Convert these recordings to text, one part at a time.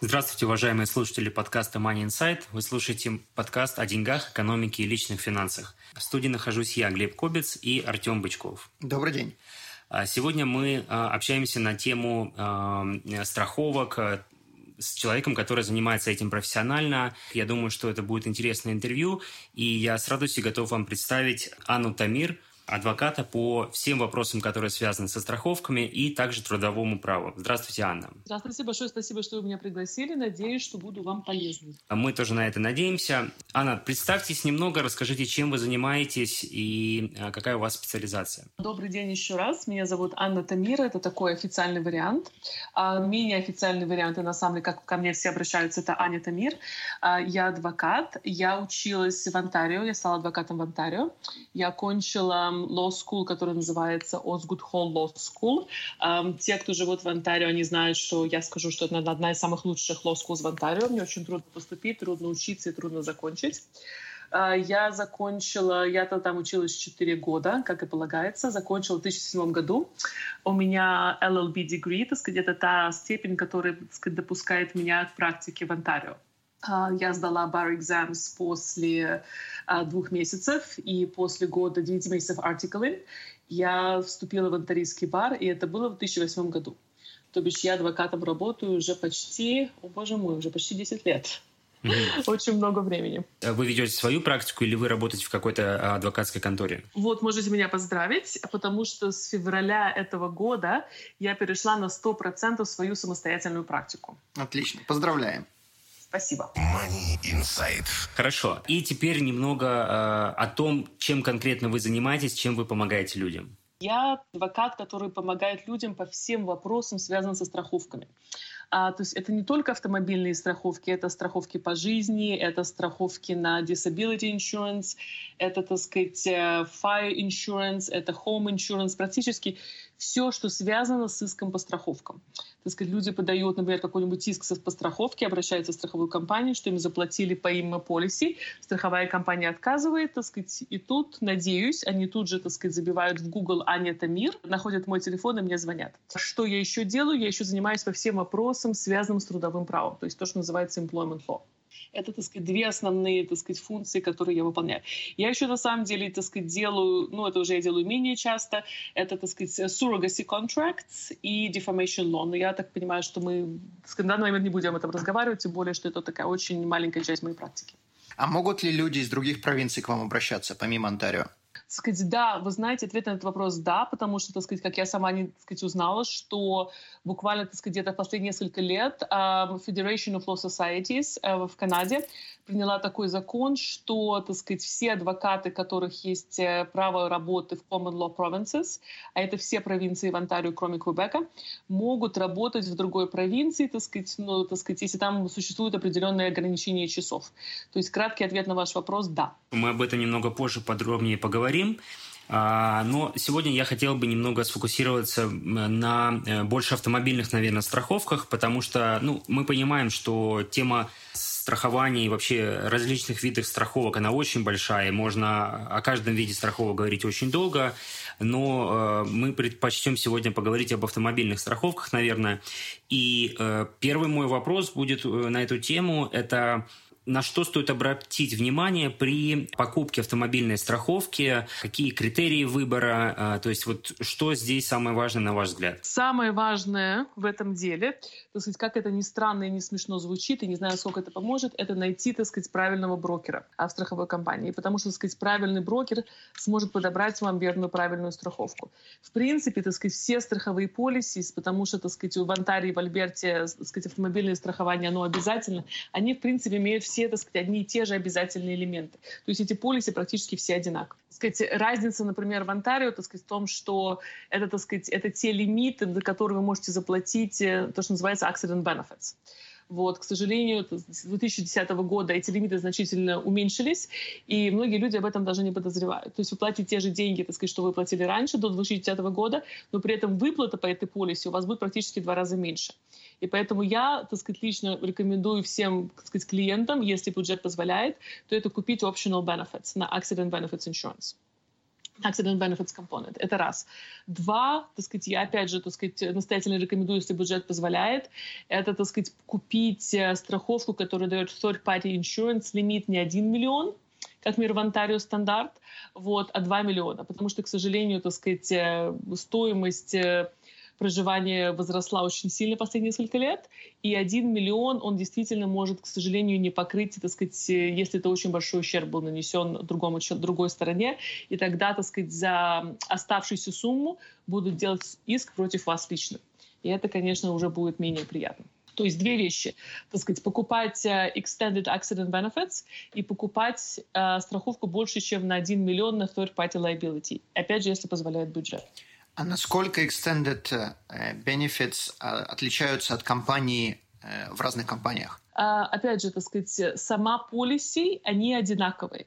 Здравствуйте, уважаемые слушатели подкаста Money Insight. Вы слушаете подкаст о деньгах, экономике и личных финансах. В студии нахожусь я, Глеб Кобец и Артем Бычков. Добрый день. А, сегодня мы а, общаемся на тему а, страховок с человеком, который занимается этим профессионально. Я думаю, что это будет интересное интервью, и я с радостью готов вам представить Анну Тамир – адвоката по всем вопросам, которые связаны со страховками и также трудовому праву. Здравствуйте, Анна. Здравствуйте, большое спасибо, что вы меня пригласили. Надеюсь, что буду вам полезной. А мы тоже на это надеемся. Анна, представьтесь немного, расскажите, чем вы занимаетесь и а, какая у вас специализация. Добрый день еще раз. Меня зовут Анна Тамира. Это такой официальный вариант. А менее официальный вариант, и на самом деле, как ко мне все обращаются, это Аня Тамир. А, я адвокат. Я училась в Онтарио. Я стала адвокатом в Онтарио. Я окончила law school, который называется Osgood Hall Law School. Um, те, кто живут в Онтарио, они знают, что я скажу, что это одна из самых лучших law schools в Онтарио. Мне очень трудно поступить, трудно учиться и трудно закончить. Uh, я закончила, я-то там училась 4 года, как и полагается, закончила в 2007 году. У меня LLB degree, так сказать, это та степень, которая, так сказать, допускает меня к практике в Онтарио. Uh, я сдала bar exams после а, двух месяцев, и после года 9 месяцев артиклинг я вступила в антарийский бар, и это было в 2008 году. То бишь я адвокатом работаю уже почти, о боже мой, уже почти 10 лет. Mm-hmm. Очень много времени. А вы ведете свою практику или вы работаете в какой-то а, адвокатской конторе? Вот, можете меня поздравить, потому что с февраля этого года я перешла на 100% свою самостоятельную практику. Отлично, поздравляем. Спасибо. Money Insight. Хорошо. И теперь немного э, о том, чем конкретно вы занимаетесь, чем вы помогаете людям. Я адвокат, который помогает людям по всем вопросам, связанным со страховками. А, то есть это не только автомобильные страховки, это страховки по жизни, это страховки на disability insurance, это, так сказать, э, fire insurance, это home insurance, практически все, что связано с иском по страховкам. Так сказать, люди подают, например, какой-нибудь иск по страховке, обращаются в страховую компанию, что им заплатили по им полиси, страховая компания отказывает, так сказать, и тут, надеюсь, они тут же, так сказать, забивают в Google «Аня Тамир», находят мой телефон и мне звонят. Что я еще делаю? Я еще занимаюсь по всем вопросам, связанным с трудовым правом, то есть то, что называется employment law. Это, так сказать, две основные, так сказать, функции, которые я выполняю. Я еще на самом деле, так сказать, делаю, ну, это уже я делаю менее часто, это, так сказать, surrogacy contracts и defamation law. Но я так понимаю, что мы, так сказать, данный момент не будем об этом разговаривать, тем более, что это такая очень маленькая часть моей практики. А могут ли люди из других провинций к вам обращаться, помимо Онтарио? Сказать, да, вы знаете, ответ на этот вопрос да, потому что, так сказать, как я сама не так сказать, узнала, что буквально, так сказать, где-то последние несколько лет uh, Federation of Law Societies uh, в Канаде приняла такой закон, что, так сказать, все адвокаты, которых есть э, право работы в Common Law Provinces, а это все провинции в Онтарио, кроме Квебека, могут работать в другой провинции, так сказать, ну, так сказать, если там существует определенное ограничение часов. То есть краткий ответ на ваш вопрос – да. Мы об этом немного позже подробнее поговорим. А, но сегодня я хотел бы немного сфокусироваться на э, больше автомобильных, наверное, страховках, потому что ну, мы понимаем, что тема страхования и вообще различных видов страховок, она очень большая, можно о каждом виде страховок говорить очень долго, но э, мы предпочтем сегодня поговорить об автомобильных страховках, наверное. И э, первый мой вопрос будет на эту тему – это на что стоит обратить внимание при покупке автомобильной страховки, какие критерии выбора, а, то есть вот что здесь самое важное на ваш взгляд? Самое важное в этом деле, так сказать, как это ни странно и не смешно звучит, и не знаю, сколько это поможет, это найти, так сказать, правильного брокера в страховой компании, потому что, так сказать, правильный брокер сможет подобрать вам верную правильную страховку. В принципе, так сказать, все страховые полисы, потому что, так сказать, в Онтарии, в Альберте, так сказать, автомобильное страхование, оно обязательно, они, в принципе, имеют все все, так сказать, одни и те же обязательные элементы. То есть эти полисы практически все одинаковые. Так сказать, разница, например, в Онтарио, так сказать, в том, что это, так сказать, это те лимиты, до которых вы можете заплатить э, то, что называется accident benefits. Вот, к сожалению, с 2010 года эти лимиты значительно уменьшились, и многие люди об этом даже не подозревают. То есть вы платите те же деньги, так сказать, что вы платили раньше, до 2010 года, но при этом выплата по этой полисе у вас будет практически в два раза меньше. И поэтому я, так сказать, лично рекомендую всем, так сказать, клиентам, если бюджет позволяет, то это купить optional benefits на accident benefits insurance accident benefits component. Это раз. Два, так сказать, я опять же, так сказать, настоятельно рекомендую, если бюджет позволяет, это, так сказать, купить э, страховку, которая дает third party insurance, лимит не 1 миллион, как мир в Онтарио стандарт, вот, а 2 миллиона. Потому что, к сожалению, так сказать, э, стоимость проживание возросла очень сильно последние несколько лет, и один миллион он действительно может, к сожалению, не покрыть, так сказать, если это очень большой ущерб был нанесен другому, другой стороне, и тогда, так сказать, за оставшуюся сумму будут делать иск против вас лично. И это, конечно, уже будет менее приятно. То есть две вещи. Так сказать, покупать э, Extended Accident Benefits и покупать э, страховку больше, чем на 1 миллион на third party liability. Опять же, если позволяет бюджет. А насколько extended э, benefits э, отличаются от компаний э, в разных компаниях? А, опять же, так сказать, сама полиси, они одинаковые.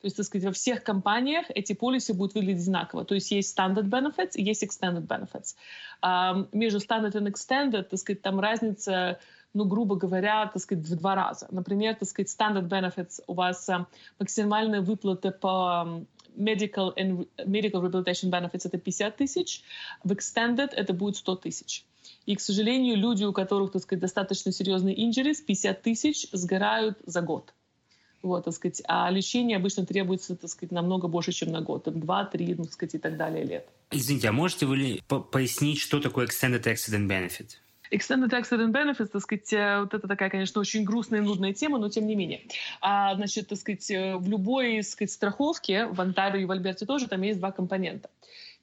То есть, так сказать, во всех компаниях эти полиси будут выглядеть одинаково. То есть есть standard benefits и есть extended benefits. А, между standard и extended, так сказать, там разница ну, грубо говоря, так сказать, в два раза. Например, так сказать, standard benefits у вас максимальная выплата по medical and medical rehabilitation benefits это 50 тысяч, в extended это будет 100 тысяч. И, к сожалению, люди, у которых, так сказать, достаточно серьезные injuries, 50 тысяч сгорают за год. Вот, так сказать, а лечение обычно требуется, так сказать, намного больше, чем на год. Там 2-3, ну, так сказать, и так далее лет. Извините, а можете вы пояснить, что такое Extended Accident Benefit? Extended Accident Benefits, так сказать, э, вот это такая, конечно, очень грустная и нудная тема, но тем не менее. А, значит, так сказать, э, в любой, так сказать, страховке, в Онтарио и в Альберте тоже, там есть два компонента.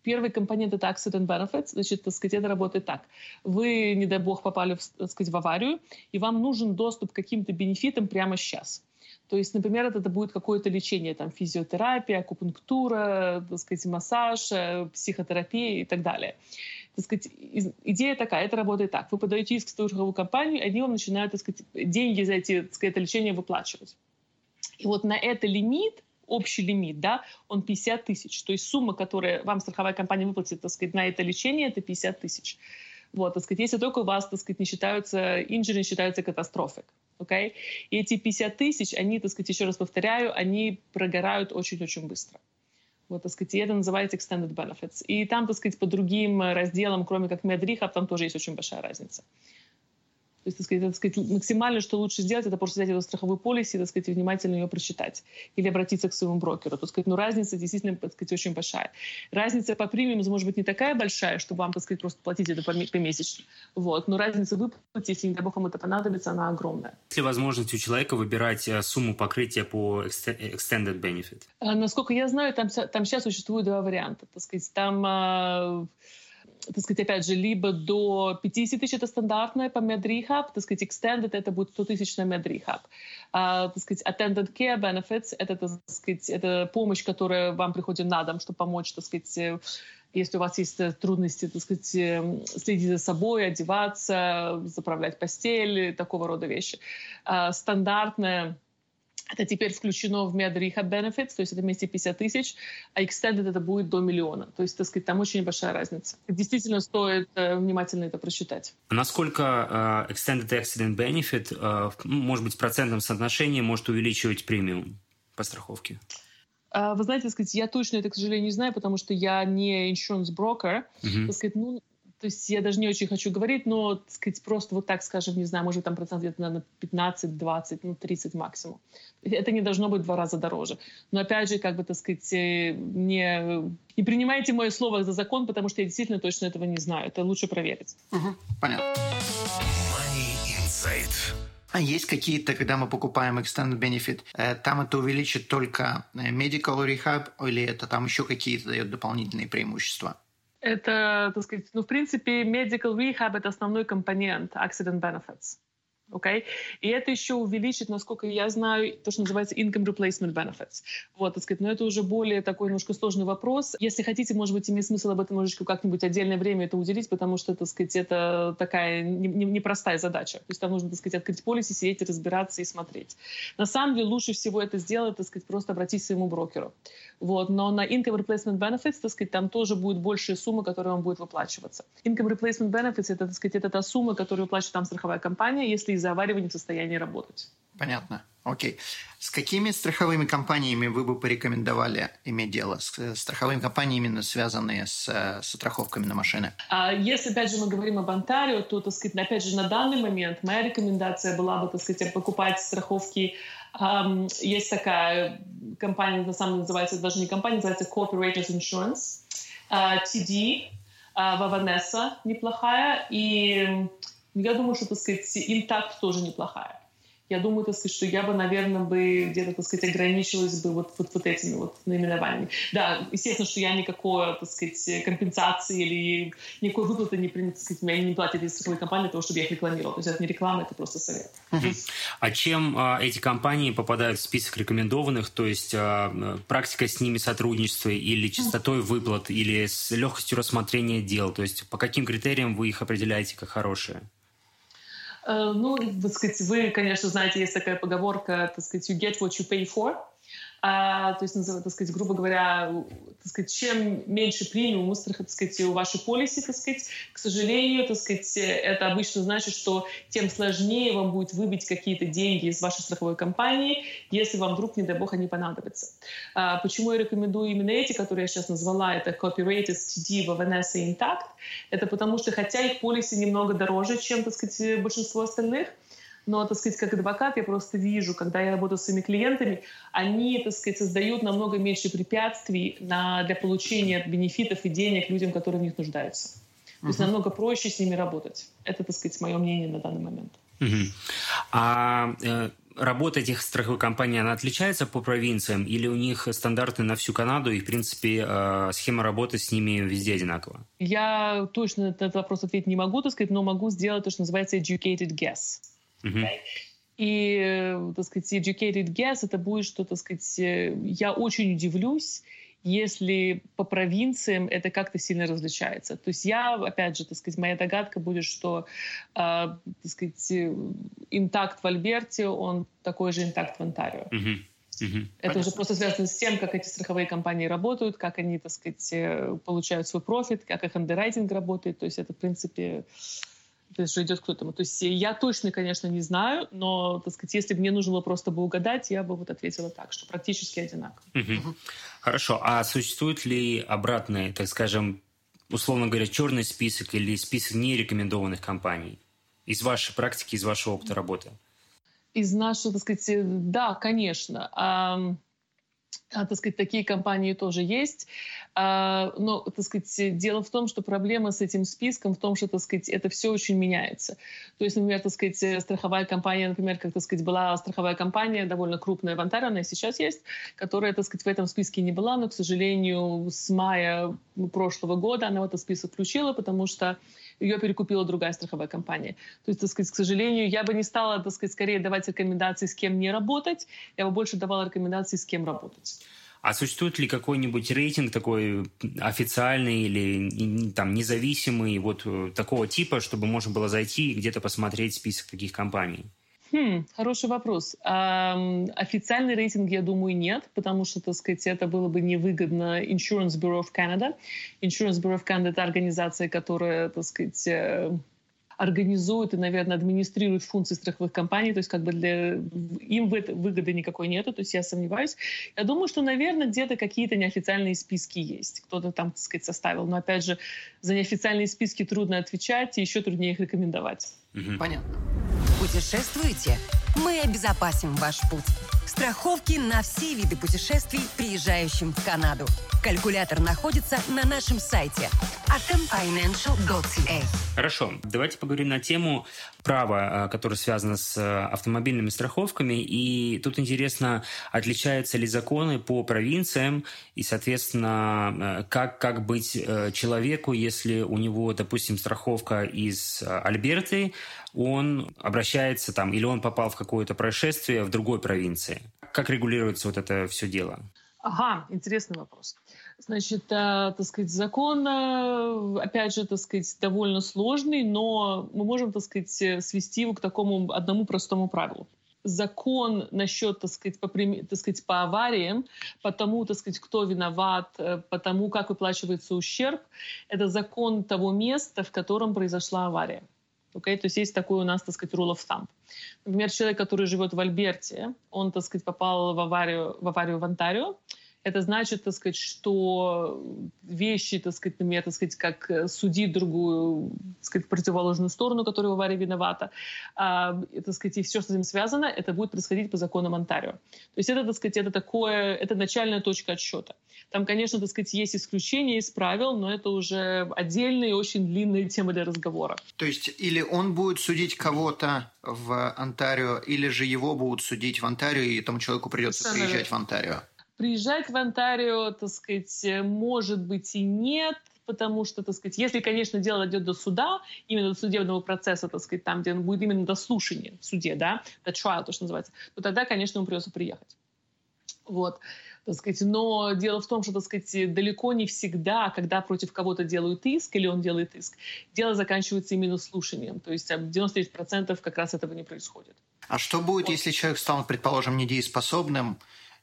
Первый компонент — это accident benefits. Значит, так сказать, это работает так. Вы, не дай бог, попали в, так сказать, в аварию, и вам нужен доступ к каким-то бенефитам прямо сейчас. То есть, например, это, будет какое-то лечение, там, физиотерапия, акупунктура, так сказать, массаж, э, психотерапия и так далее так сказать, идея такая, это работает так. Вы подаете иск в страховую компанию, они вам начинают, так сказать, деньги за эти, так сказать, это лечение выплачивать. И вот на это лимит, общий лимит, да, он 50 тысяч. То есть сумма, которую вам страховая компания выплатит, так сказать, на это лечение, это 50 тысяч. Вот, так сказать, если только у вас, так сказать, не считаются, инжиры не считаются катастрофик. Okay? И эти 50 тысяч, они, так сказать, еще раз повторяю, они прогорают очень-очень быстро. Вот, так сказать, и это называется extended benefits. И там, так сказать, по другим разделам, кроме как медрихаб, там тоже есть очень большая разница. То есть, так сказать, так сказать, максимально, что лучше сделать, это просто взять эту страховую полис и, так сказать, внимательно ее прочитать. Или обратиться к своему брокеру. Так сказать, ну, разница действительно, так сказать, очень большая. Разница по премиуму может быть не такая большая, чтобы вам, так сказать, просто платить это помесячно. Вот. Но разница в выплате, если, не дай бог, вам это понадобится, она огромная. Есть ли возможность у человека выбирать э, сумму покрытия по extended benefit? А, насколько я знаю, там, там сейчас существует два варианта. Так сказать, там а, так сказать, опять же, либо до 50 тысяч это стандартное по MedRehab, так сказать, extended это будет 100 тысяч на MedRehab. А, так сказать, attendant care benefits это, так сказать, это помощь, которая вам приходит на дом, чтобы помочь, так сказать, э, если у вас есть э, трудности, так сказать, э, следить за собой, одеваться, заправлять постель, такого рода вещи. А, стандартная это теперь включено в Med Rehab Benefits, то есть это вместе 50 тысяч, а Extended это будет до миллиона. То есть, так сказать, там очень большая разница. Действительно стоит э, внимательно это прочитать. Насколько э, Extended Accident Benefit, э, может быть, в процентном соотношении может увеличивать премиум по страховке? Uh, вы знаете, так сказать, я точно это, к сожалению, не знаю, потому что я не insurance broker. Uh-huh. Так сказать, ну, то есть я даже не очень хочу говорить, но, так сказать, просто вот так скажем, не знаю, может там процент где-то, наверное, 15, 20, ну, 30 максимум. Это не должно быть в два раза дороже. Но опять же, как бы, так сказать, э, не, не принимайте мое слово за закон, потому что я действительно точно этого не знаю. Это лучше проверить. Угу, понятно. Money Insight. А есть какие-то, когда мы покупаем Extended Benefit, э, там это увеличит только э, Medical Rehab или это там еще какие-то дает дополнительные преимущества? Это, так сказать, ну, в принципе, medical rehab — это основной компонент accident benefits. Okay? И это еще увеличит, насколько я знаю, то, что называется income replacement benefits. Вот, так сказать, но это уже более такой немножко сложный вопрос. Если хотите, может быть, имеет смысл об этом немножечко как-нибудь отдельное время это уделить, потому что, так сказать, это такая непростая не, не задача. То есть там нужно, так сказать, открыть полиси, сидеть, разбираться и смотреть. На самом деле лучше всего это сделать, так сказать, просто обратиться к своему брокеру. Вот. Но на income replacement benefits, так сказать, там тоже будет большая сумма, которая вам будет выплачиваться. Income replacement benefits — это, так сказать, это та сумма, которую выплачивает там страховая компания, если не в состоянии работать. Понятно. Окей. С какими страховыми компаниями вы бы порекомендовали иметь дело? С э, страховыми компаниями, именно связанные с, э, с страховками на машины? А если, опять же, мы говорим об Онтарио, то, так сказать, опять же, на данный момент моя рекомендация была бы, так сказать, покупать страховки есть такая компания, на самом деле называется, даже не компания, называется Corporators Insurance. Uh, TD, uh, Ваванесса неплохая. И я думаю, что, так сказать, Intact тоже неплохая я думаю, так сказать, что я бы, наверное, бы где-то, так сказать, ограничилась бы вот, вот, вот этими вот наименованиями. Да, естественно, что я никакой, так сказать, компенсации или никакой выплаты не так сказать, меня не из страховой компании для того, чтобы я их рекламировал. То есть это не реклама, это просто совет. А чем а, эти компании попадают в список рекомендованных? То есть а, практика с ними сотрудничества или частотой выплат, или с легкостью рассмотрения дел? То есть по каким критериям вы их определяете как хорошие? Э, ну, так сказать, вы, конечно, знаете, есть такая поговорка, так сказать, you get what you pay for. А, то есть, так сказать, грубо говоря, так сказать, чем меньше премиум у так сказать, у вашей полиси, так сказать, к сожалению, так сказать, это обычно значит, что тем сложнее вам будет выбить какие-то деньги из вашей страховой компании, если вам вдруг, не дай бог, они понадобятся. А, почему я рекомендую именно эти, которые я сейчас назвала, это Copyright, STD, Vanessa Intact, это потому что, хотя их полиси немного дороже, чем, так сказать, большинство остальных, но, так сказать, как адвокат я просто вижу, когда я работаю с своими клиентами, они, так сказать, создают намного меньше препятствий на, для получения бенефитов и денег людям, которые в них нуждаются. То есть намного проще с ними работать. Это, так сказать, мое мнение на данный момент. uh А э, работа этих страховых компаний, она отличается по провинциям или у них стандарты на всю Канаду и, в принципе, э, схема работы с ними везде одинакова? Я точно на этот вопрос ответить не могу, так сказать, но могу сделать то, что называется educated guess. Mm-hmm. И, так сказать, educated guess это будет, что, так сказать, я очень удивлюсь, если по провинциям это как-то сильно различается. То есть я, опять же, так сказать, моя догадка будет, что, э, так сказать, интакт в Альберте, он такой же интакт в Онтарио. Mm-hmm. Mm-hmm. Это уже просто связано с тем, как эти страховые компании работают, как они, так сказать, получают свой профит, как их андеррайтинг работает. То есть это, в принципе, то есть идет к этому. То есть я точно, конечно, не знаю, но, так сказать, если бы мне нужно было просто бы угадать, я бы вот ответила так, что практически одинаково. Угу. Хорошо. А существует ли обратный, так скажем, условно говоря, черный список или список нерекомендованных компаний из вашей практики, из вашего опыта работы? Из нашего, так сказать, да, конечно. А, так сказать, такие компании тоже есть. А, но, так сказать, дело в том, что проблема с этим списком в том, что, так сказать, это все очень меняется. То есть, например, так сказать, страховая компания, например, как, так сказать, была страховая компания довольно крупная в Онтарио, она и сейчас есть, которая, так сказать, в этом списке не была, но, к сожалению, с мая прошлого года она в этот список включила, потому что ее перекупила другая страховая компания. То есть, так сказать, к сожалению, я бы не стала, так сказать, скорее давать рекомендации, с кем не работать, я бы больше давала рекомендации, с кем работать. А существует ли какой-нибудь рейтинг такой официальный или там независимый, вот э, такого типа, чтобы можно было зайти и где-то посмотреть список таких компаний? Хм, хороший вопрос. А, официальный рейтинг, я думаю, нет, потому что, так сказать, это было бы невыгодно Insurance Bureau of Canada. Insurance Bureau of Canada — это организация, которая, так сказать, э, организуют и, наверное, администрируют функции страховых компаний, то есть как бы для им выгоды никакой нету, то есть я сомневаюсь. Я думаю, что, наверное, где-то какие-то неофициальные списки есть, кто-то там, так сказать, составил, но, опять же, за неофициальные списки трудно отвечать, и еще труднее их рекомендовать. Угу. Понятно. Путешествуете? Мы обезопасим ваш путь. Страховки на все виды путешествий, приезжающим в Канаду. Калькулятор находится на нашем сайте atomfinancial.ca. Хорошо, давайте поговорим на тему право, которое связано с автомобильными страховками. И тут интересно, отличаются ли законы по провинциям и, соответственно, как, как быть человеку, если у него, допустим, страховка из Альберты, он обращается там, или он попал в какое-то происшествие в другой провинции. Как регулируется вот это все дело? Ага, интересный вопрос. Значит, э, так сказать, закон, э, опять же, так сказать, довольно сложный, но мы можем, так сказать, свести его к такому одному простому правилу. Закон насчет, так сказать, по, так сказать, по авариям, по тому, так сказать, кто виноват, э, по тому, как выплачивается ущерб, это закон того места, в котором произошла авария. Okay? То есть есть такой у нас, так сказать, rule of thumb. Например, человек, который живет в Альберте, он, так сказать, попал в аварию в, аварию в Онтарио, это значит, так сказать, что вещи, так сказать, например, так сказать, как судить другую, так сказать, противоположную сторону, которая в аварии виновата, а, так сказать, и все, что с этим связано, это будет происходить по законам Онтарио. То есть это, так сказать, это такое, это начальная точка отсчета. Там, конечно, так сказать, есть исключения из правил, но это уже отдельная и очень длинная тема для разговора. То есть или он будет судить кого-то в Онтарио, или же его будут судить в Онтарио, и этому человеку придется Совершенно приезжать в Онтарио? Приезжать в Онтарио, так сказать, может быть и нет, потому что, так сказать, если, конечно, дело дойдет до суда, именно до судебного процесса, так сказать, там, где он будет именно до слушания в суде, да, до trial, то, что называется, то тогда, конечно, ему придется приехать. Вот так сказать. Но дело в том, что, так сказать, далеко не всегда, когда против кого-то делают иск или он делает иск, дело заканчивается именно слушанием. То есть 99% как раз этого не происходит. А что будет, вот. если человек стал, предположим, недееспособным,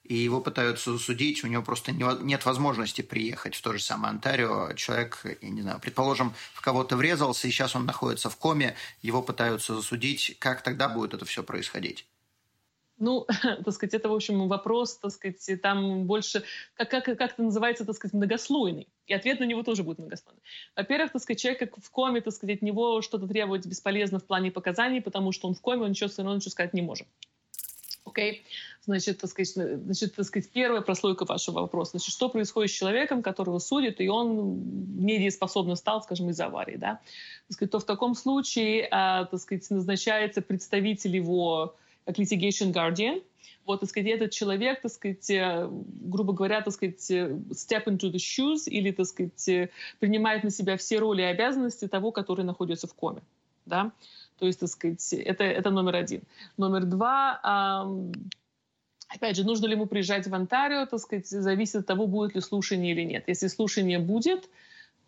и его пытаются засудить, у него просто нет возможности приехать в то же самое Онтарио. Человек, я не знаю, предположим, в кого-то врезался, и сейчас он находится в коме, его пытаются засудить. Как тогда будет это все происходить? Ну, так сказать, это, в общем, вопрос, так сказать, там больше, как, как, как это называется, так сказать, многослойный. И ответ на него тоже будет многослойный. Во-первых, так сказать, человек в коме, так сказать, от него что-то требовать бесполезно в плане показаний, потому что он в коме, он ничего все равно ничего сказать не может. Окей? Значит, так сказать, значит, так сказать, первая прослойка вашего вопроса. Значит, что происходит с человеком, которого судят, и он недееспособным стал, скажем, из аварии, да? Так сказать, то в таком случае, а, так сказать, назначается представитель его как litigation guardian, вот, так сказать, этот человек, так сказать, э, грубо говоря, так сказать, э, step into the shoes или, так сказать, э, принимает на себя все роли и обязанности того, который находится в коме, да, то есть, так сказать, это, это номер один. Номер два, опять же, нужно ли ему приезжать в Онтарио, так сказать, зависит от того, будет ли слушание или нет. Если слушание будет,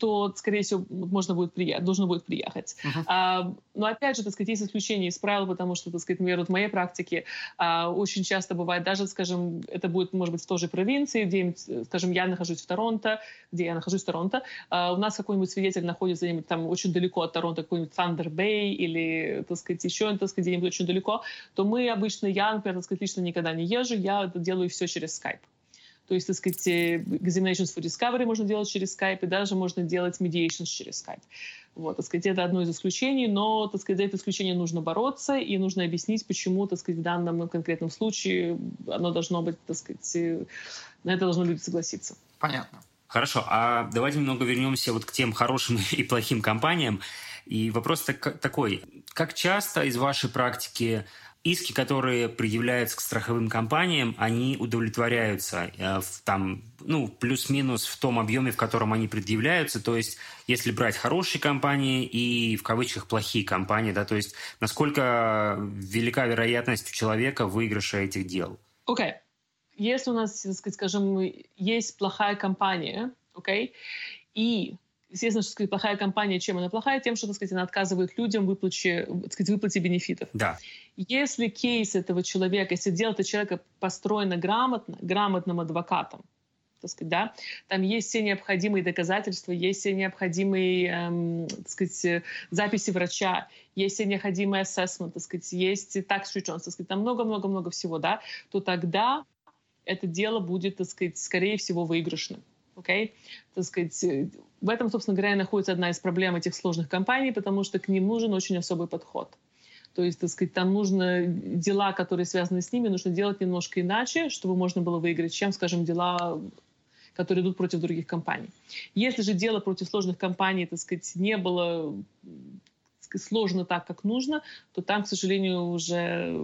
то, скорее всего, можно будет приехать, должно будет приехать. Uh-huh. А, но опять же, так сказать, есть исключения из правил, потому что, так сказать, например, вот в моей практике а, очень часто бывает, даже, скажем, это будет, может быть, в той же провинции, где, скажем, я нахожусь в Торонто, где я нахожусь в Торонто, а, у нас какой-нибудь свидетель находится где-нибудь там очень далеко от Торонто, какой-нибудь Thunder Bay или, так сказать, еще, так сказать, где-нибудь очень далеко, то мы обычно, я, например, так сказать, лично никогда не езжу, я это делаю все через Skype. То есть, так сказать, э, examinations for discovery можно делать через Skype, и даже можно делать mediations через Skype. Вот, так сказать, это одно из исключений, но, так сказать, за это исключение нужно бороться, и нужно объяснить, почему, так сказать, в данном конкретном случае оно должно быть, так сказать, э, на это должны люди согласиться. Понятно. Хорошо, а давайте немного вернемся вот к тем хорошим и плохим компаниям. И вопрос так, такой, как часто из вашей практики иски, которые предъявляются к страховым компаниям, они удовлетворяются э, в, там, ну, плюс-минус в том объеме, в котором они предъявляются. То есть, если брать хорошие компании и в кавычках плохие компании, да, то есть, насколько велика вероятность у человека выигрыша этих дел? Окей. Okay. Если у нас, скажем, есть плохая компания, окей, okay, и естественно, что сказать, плохая компания, чем она плохая? Тем, что так сказать, она отказывает людям в выплате, так сказать, выплате бенефитов. Да. Если кейс этого человека, если дело этого человека построено грамотно, грамотным адвокатом, так сказать, да, там есть все необходимые доказательства, есть все необходимые, эм, так сказать, записи врача, есть все необходимые assessment, так сказать, есть tax returns, так сказать, там много-много-много всего, да, то тогда это дело будет, так сказать, скорее всего выигрышным. Okay? Так сказать, в этом, собственно говоря, находится одна из проблем этих сложных компаний, потому что к ним нужен очень особый подход. То есть, так сказать, там нужно дела, которые связаны с ними, нужно делать немножко иначе, чтобы можно было выиграть, чем, скажем, дела которые идут против других компаний. Если же дело против сложных компаний, так сказать, не было сложно так, как нужно, то там, к сожалению, уже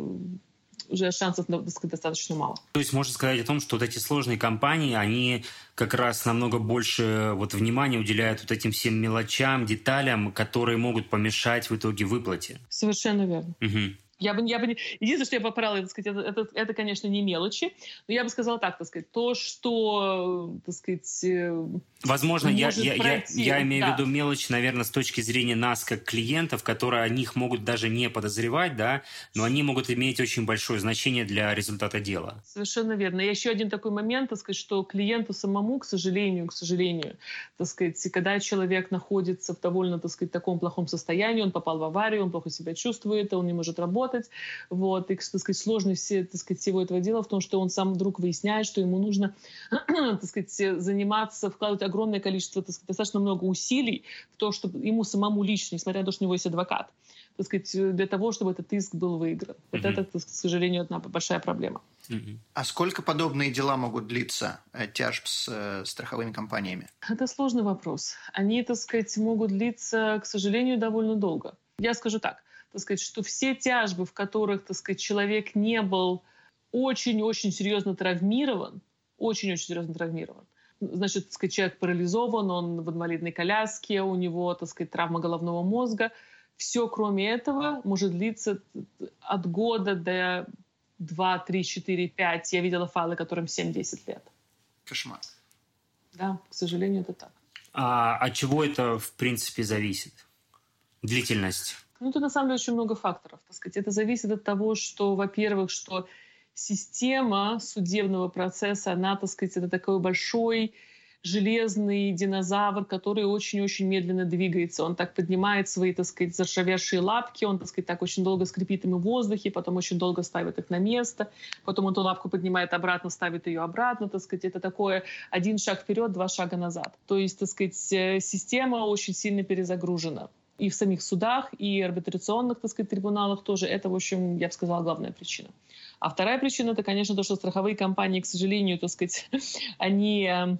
уже шансов достаточно мало. То есть можно сказать о том, что вот эти сложные компании, они как раз намного больше вот внимания уделяют вот этим всем мелочам, деталям, которые могут помешать в итоге выплате. Совершенно верно. Угу. Я бы, я бы не... Единственное, что я поправила, так сказать, это, это, это, конечно, не мелочи, но я бы сказала так, так сказать, то, что, так сказать... Э, Возможно, я, я, я, я имею да. в виду мелочь, наверное, с точки зрения нас, как клиентов, которые о них могут даже не подозревать, да, но они могут иметь очень большое значение для результата дела. Совершенно верно. И еще один такой момент, так сказать, что клиенту самому, к сожалению, к сожалению, так сказать, когда человек находится в довольно, так сказать, таком плохом состоянии, он попал в аварию, он плохо себя чувствует, он не может работать, работать. Вот. И, так сказать, сложность все, так сказать, всего этого дела в том, что он сам вдруг выясняет, что ему нужно так сказать, заниматься, вкладывать огромное количество, так сказать, достаточно много усилий в то, чтобы ему самому лично, несмотря на то, что у него есть адвокат, так сказать, для того, чтобы этот иск был выигран. Вот mm-hmm. это, к сожалению, одна большая проблема. Mm-hmm. А сколько подобные дела могут длиться, э, тяжб с э, страховыми компаниями? Это сложный вопрос. Они, так сказать, могут длиться, к сожалению, довольно долго. Я скажу так так сказать, что все тяжбы, в которых, так сказать, человек не был очень-очень серьезно травмирован, очень-очень серьезно травмирован, значит, так сказать, человек парализован, он в инвалидной коляске, у него, так сказать, травма головного мозга. Все, кроме этого, может длиться от года до 2, 3, 4, 5. Я видела файлы, которым 7-10 лет. Кошмар. Да, к сожалению, это так. А от чего это, в принципе, зависит? Длительность? Ну, тут на самом деле очень много факторов. Так сказать. Это зависит от того, что, во-первых, что система судебного процесса, она, так сказать, это такой большой железный динозавр, который очень-очень медленно двигается. Он так поднимает свои, так сказать, заржавевшие лапки, он, так сказать, так очень долго скрипит ими в воздухе, потом очень долго ставит их на место, потом он эту лапку поднимает обратно, ставит ее обратно, так сказать. Это такое один шаг вперед, два шага назад. То есть, так сказать, э, система очень сильно перезагружена и в самих судах, и арбитрационных, так сказать, трибуналах тоже. Это, в общем, я бы сказала, главная причина. А вторая причина, это, конечно, то, что страховые компании, к сожалению, так сказать, они э,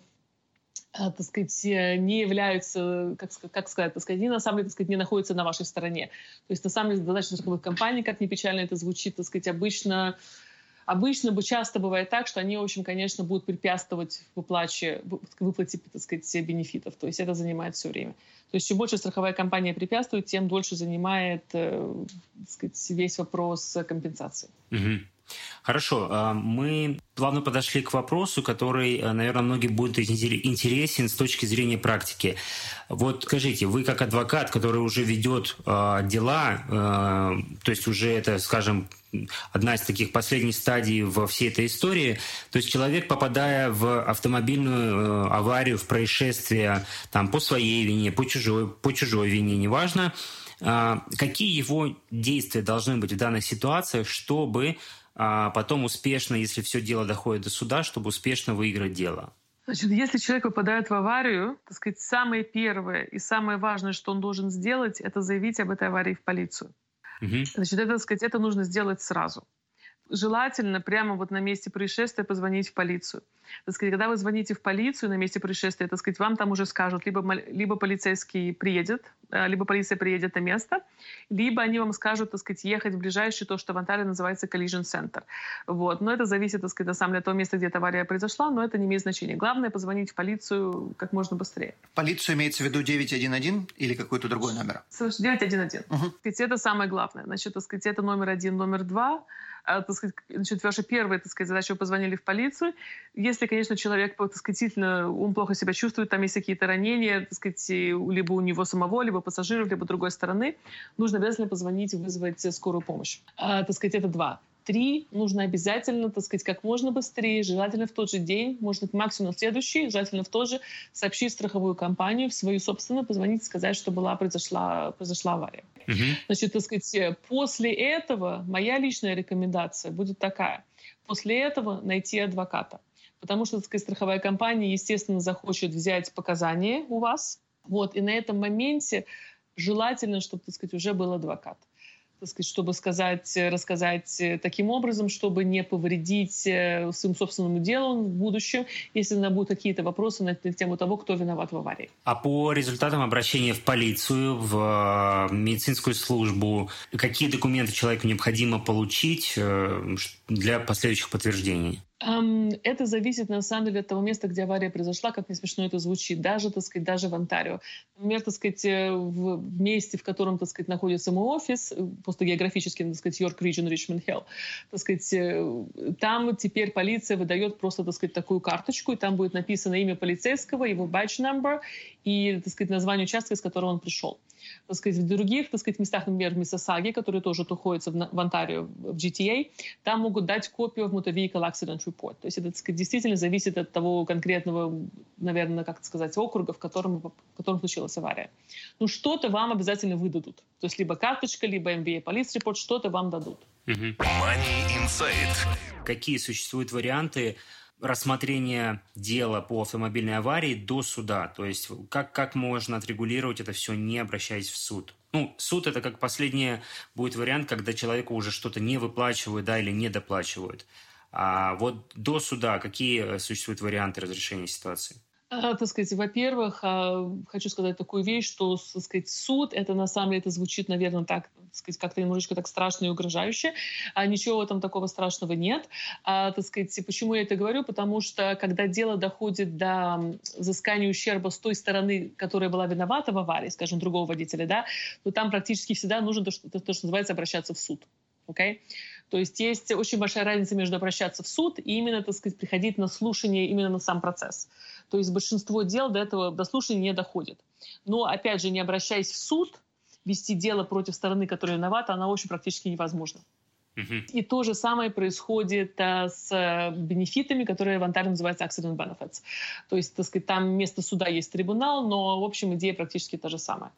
э, так сказать, не являются, как, как сказать, так сказать, они на самом деле, так сказать, не находятся на вашей стороне. То есть, на самом деле, задача страховых компаний, как ни печально это звучит, так сказать, обычно Обычно бы часто бывает так, что они, общем, конечно, будут препятствовать выплате, выплате так сказать, бенефитов. То есть это занимает все время. То есть чем больше страховая компания препятствует, тем дольше занимает э, так сказать, весь вопрос компенсации. Угу. Хорошо, а, мы плавно подошли к вопросу, который, э, наверное, многим будет интересен с точки зрения практики. Вот скажите, вы как адвокат, который уже ведет э, дела, то есть уже это, скажем, одна из таких последних стадий во всей этой истории. То есть человек, попадая в автомобильную аварию, в происшествие там, по своей вине, по чужой, по чужой вине, неважно, какие его действия должны быть в данных ситуациях, чтобы а потом успешно, если все дело доходит до суда, чтобы успешно выиграть дело? Значит, если человек попадает в аварию, так сказать, самое первое и самое важное, что он должен сделать, это заявить об этой аварии в полицию. Угу. Значит, это, так сказать, это нужно сделать сразу желательно прямо вот на месте происшествия позвонить в полицию. Так сказать, когда вы звоните в полицию на месте происшествия, так сказать, вам там уже скажут, либо, либо полицейский приедет, э, либо полиция приедет на место, либо они вам скажут, так сказать, ехать в ближайший, то, что в Анталии называется collision center. Вот. Но это зависит, так сказать, на самом деле от того места, где эта авария произошла, но это не имеет значения. Главное позвонить в полицию как можно быстрее. Полицию имеется в виду 911 или какой-то другой номер? 911. Угу. Это самое главное. Значит, так сказать, это номер один, номер два – так сказать, значит, ваша первая, так сказать, задача, вы позвонили в полицию. Если, конечно, человек, так сказать, он плохо себя чувствует, там есть какие-то ранения, так сказать, либо у него самого, либо пассажиров, либо другой стороны, нужно обязательно позвонить и вызвать скорую помощь. А, так сказать, это два. Три нужно обязательно, так сказать, как можно быстрее, желательно в тот же день, может быть, максимум следующий, желательно в тот же, сообщить страховую компанию, в свою собственную, позвонить, сказать, что была, произошла, произошла авария. Угу. Значит, так сказать, после этого моя личная рекомендация будет такая. После этого найти адвоката. Потому что, так сказать, страховая компания, естественно, захочет взять показания у вас. Вот, и на этом моменте желательно, чтобы, так сказать, уже был адвокат. Так сказать, чтобы сказать, рассказать таким образом, чтобы не повредить своему собственному делу в будущем, если на будут какие-то вопросы на, на тему того, кто виноват в аварии. А по результатам обращения в полицию, в медицинскую службу, какие документы человеку необходимо получить для последующих подтверждений? Это зависит, на самом деле, от того места, где авария произошла, как не смешно это звучит, даже, так сказать, даже в Онтарио. Например, так сказать, э, в месте, в котором, так сказать, находится мой офис, э, просто географически, так сказать, Йорк Region, Ричмонд Хилл, так сказать, э, там теперь полиция выдает просто, так сказать, такую карточку, и там будет написано имя полицейского, его badge number и, так сказать, название участка, из которого он пришел так сказать, в других, так сказать, местах, например, в Миссисаге, который тоже находится в, в Онтарио, в GTA, там могут дать копию в Motor Vehicle Accident Report. То есть это, сказать, действительно зависит от того конкретного, наверное, как сказать, округа, в котором, в котором случилась авария. Ну, что-то вам обязательно выдадут. То есть либо карточка, либо MBA Police Report, что-то вам дадут. Money Insight. Какие существуют варианты рассмотрения дела по автомобильной аварии до суда. То есть как, как можно отрегулировать это все, не обращаясь в суд. Ну, суд это как последний будет вариант, когда человеку уже что-то не выплачивают, да, или не доплачивают. А вот до суда какие существуют варианты разрешения ситуации? А, так сказать, во-первых, а, хочу сказать такую вещь, что, так сказать, суд, это на самом деле, это звучит, наверное, так, так сказать, как-то немножечко так страшно и угрожающе, а ничего этом такого страшного нет. А, так сказать, почему я это говорю? Потому что, когда дело доходит до взыскания ущерба с той стороны, которая была виновата в аварии, скажем, другого водителя, да, то там практически всегда нужно то, что, то, что называется, обращаться в суд. Okay? То есть есть очень большая разница между обращаться в суд и именно, так сказать, приходить на слушание именно на сам процесс. То есть большинство дел до этого, до слушания не доходит. Но, опять же, не обращаясь в суд, вести дело против стороны, которая виновата, она, общем, практически невозможна. И то же самое происходит а, с э, бенефитами, которые в Онтарио называются accident benefits. То есть, так сказать, там вместо суда есть трибунал, но, в общем, идея практически та же самая.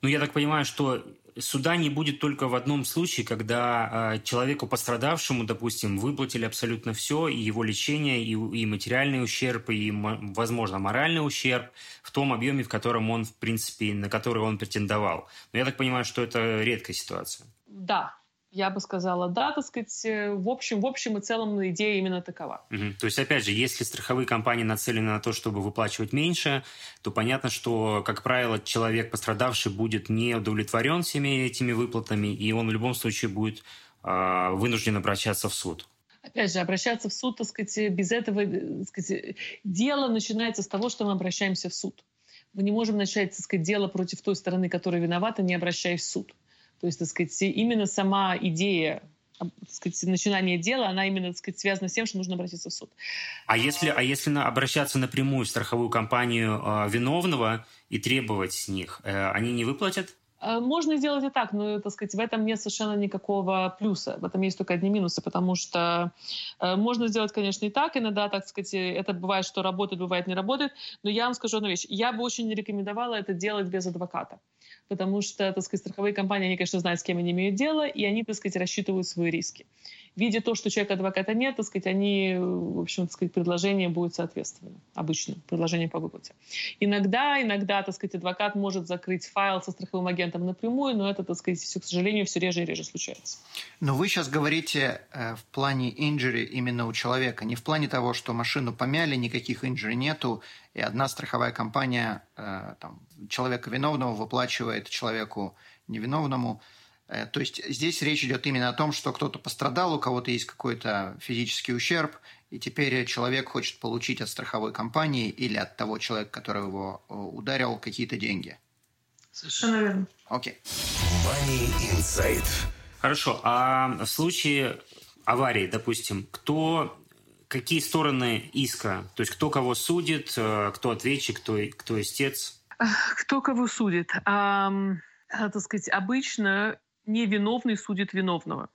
Ну, я так понимаю, что суда не будет только в одном случае, когда э, человеку пострадавшему, допустим, выплатили абсолютно все, и его лечение, и, и материальный ущерб, и, возможно, моральный ущерб в том объеме, в котором он, в принципе, на который он претендовал. Но я так понимаю, что это редкая ситуация. Да, я бы сказала, да, так сказать, э, в общем, в общем и целом идея именно такова. Угу. То есть, опять же, если страховые компании нацелены на то, чтобы выплачивать меньше, то понятно, что, как правило, человек пострадавший будет не удовлетворен всеми этими выплатами, и он в любом случае будет э, вынужден обращаться в суд. Опять же, обращаться в суд, так сказать, без этого, э, так сказать, дело начинается с того, что мы обращаемся в суд. Мы не можем начать, так сказать, дело против той стороны, которая виновата, не обращаясь в суд. То есть, так сказать, именно сама идея так сказать, начинание дела, она именно так сказать, связана с тем, что нужно обратиться в суд. А если, а если на, обращаться напрямую в страховую компанию э, виновного и требовать с них, э, они не выплатят? Э, можно сделать и так, но, так сказать, в этом нет совершенно никакого плюса. В этом есть только одни минусы, потому что э, можно сделать, конечно, и так. Иногда, так сказать, это бывает, что работает, бывает не работает. Но я вам скажу одну вещь. Я бы очень не рекомендовала это делать без адвоката потому что, так сказать, страховые компании, они, конечно, знают, с кем они имеют дело, и они, так сказать, рассчитывают свои риски. Видя то, что человека адвоката нет, так сказать, они, в общем, так сказать, предложение будет соответственно, обычно, предложение по выплате. Иногда, иногда, так сказать, адвокат может закрыть файл со страховым агентом напрямую, но это, так сказать, все, к сожалению, все реже и реже случается. Но вы сейчас говорите э, в плане инжури именно у человека, не в плане того, что машину помяли, никаких инжури нету, и одна страховая компания э, там, человека виновного выплачивает человеку невиновному. Э, то есть здесь речь идет именно о том, что кто-то пострадал, у кого-то есть какой-то физический ущерб, и теперь человек хочет получить от страховой компании или от того человека, который его э, ударил, какие-то деньги. Совершенно верно. Окей. Money Insight. Хорошо. А в случае аварии, допустим, кто какие стороны иска? То есть кто кого судит, э, кто ответчик, кто, кто истец? Кто кого судит? А, так сказать, обычно невиновный судит виновного.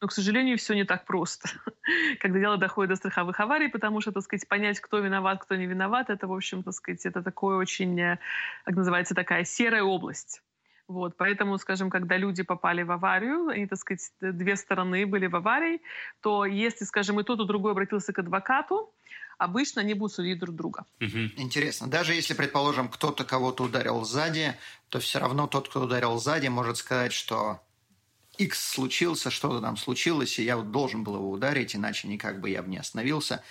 Но, к сожалению, все не так просто, когда дело доходит до страховых аварий, потому что, так сказать, понять, кто виноват, кто не виноват, это, в общем, так сказать, это такое очень, э, как называется, такая серая область. Вот, поэтому, скажем, когда люди попали в аварию, они, так сказать, две стороны были в аварии, то если, скажем, и тот, и другой обратился к адвокату, обычно они будут судить друг друга. Интересно. Даже если, предположим, кто-то кого-то ударил сзади, то все равно тот, кто ударил сзади, может сказать, что X случился, что-то там случилось, и я вот должен был его ударить, иначе никак бы я бы не остановился.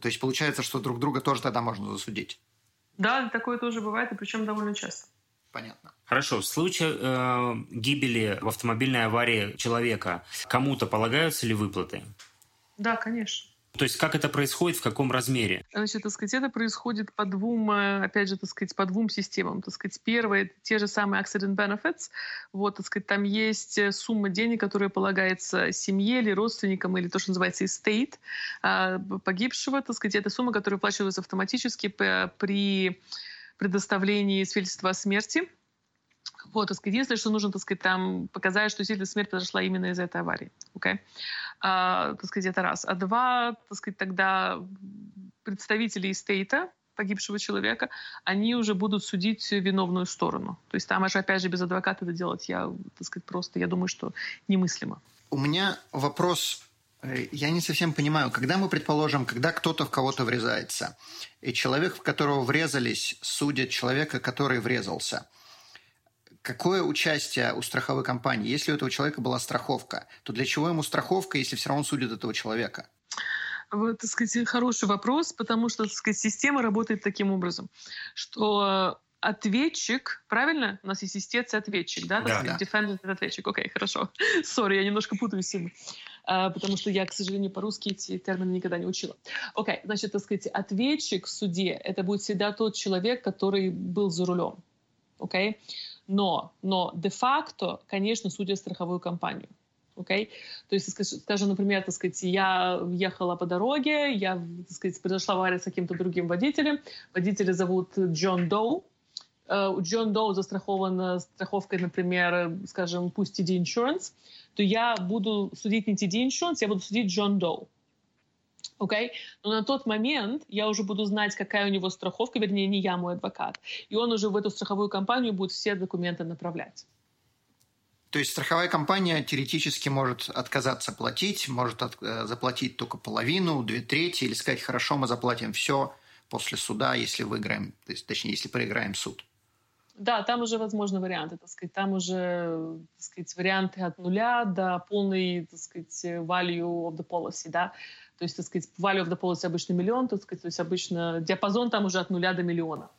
То есть получается, что друг друга тоже тогда можно засудить. Да, такое тоже бывает, и причем довольно часто. Понятно. Хорошо. В случае э, гибели в автомобильной аварии человека кому-то полагаются ли выплаты? Да, конечно. То есть как это происходит, в каком размере? Значит, так сказать, это происходит по двум, э, опять же, так сказать, по двум системам. Так сказать, первое — те же самые accident benefits. Вот, так сказать, там есть э, сумма денег, которая полагается семье или родственникам, или то, что называется estate а, погибшего. Так сказать, это сумма, которая выплачивается автоматически при предоставлении свидетельства о смерти. Вот, так сказать, единственное, что нужно, так сказать, там показать, что действительно смерть произошла именно из этой аварии. Okay? А, так сказать, это раз. А два, так сказать, тогда представители стейта, погибшего человека, они уже будут судить виновную сторону. То есть там аж опять же без адвоката это делать, я, так сказать, просто, я думаю, что немыслимо. У меня вопрос э, я не совсем понимаю, когда мы предположим, когда кто-то в кого-то врезается, и человек, в которого врезались, судит человека, который врезался. Какое участие у страховой компании? Если у этого человека была страховка, то для чего ему страховка, если все равно судят этого человека? Вот, так сказать, хороший вопрос, потому что, так сказать, система работает таким образом, что ответчик, правильно? У нас есть истец и ответчик, да? Да, да. Defendant и ответчик. Окей, okay, хорошо. Сори, я немножко путаю сильно. Uh, потому что я, к сожалению, по-русски эти термины никогда не учила. Окей, okay, значит, так сказать, ответчик в суде — это будет всегда тот человек, который был за рулем. Окей? Okay? Но, но де-факто, конечно, судят страховую компанию. Okay? То есть, скажем, например, так сказать, я ехала по дороге, я, так сказать, произошла авария с каким-то другим водителем. Водителя зовут Джон Доу. Uh, у Джон Доу застрахована страховкой, например, скажем, пусть TD Insurance, то я буду судить не TD Insurance, я буду судить Джон Доу. Окей? Okay? Но на тот момент я уже буду знать, какая у него страховка, вернее, не я, мой адвокат. И он уже в эту страховую компанию будет все документы направлять. То есть страховая компания теоретически может отказаться платить, может от, э, заплатить только половину, две трети, или сказать, хорошо, мы заплатим все после суда, если выиграем, то есть, точнее, если проиграем суд. Да, там уже возможны варианты, так сказать, там уже, так сказать, варианты от нуля до полной, так сказать, value of the policy, да. То есть, так сказать, value of policy обычно миллион, так сказать, то есть обычно диапазон там уже от нуля до миллиона.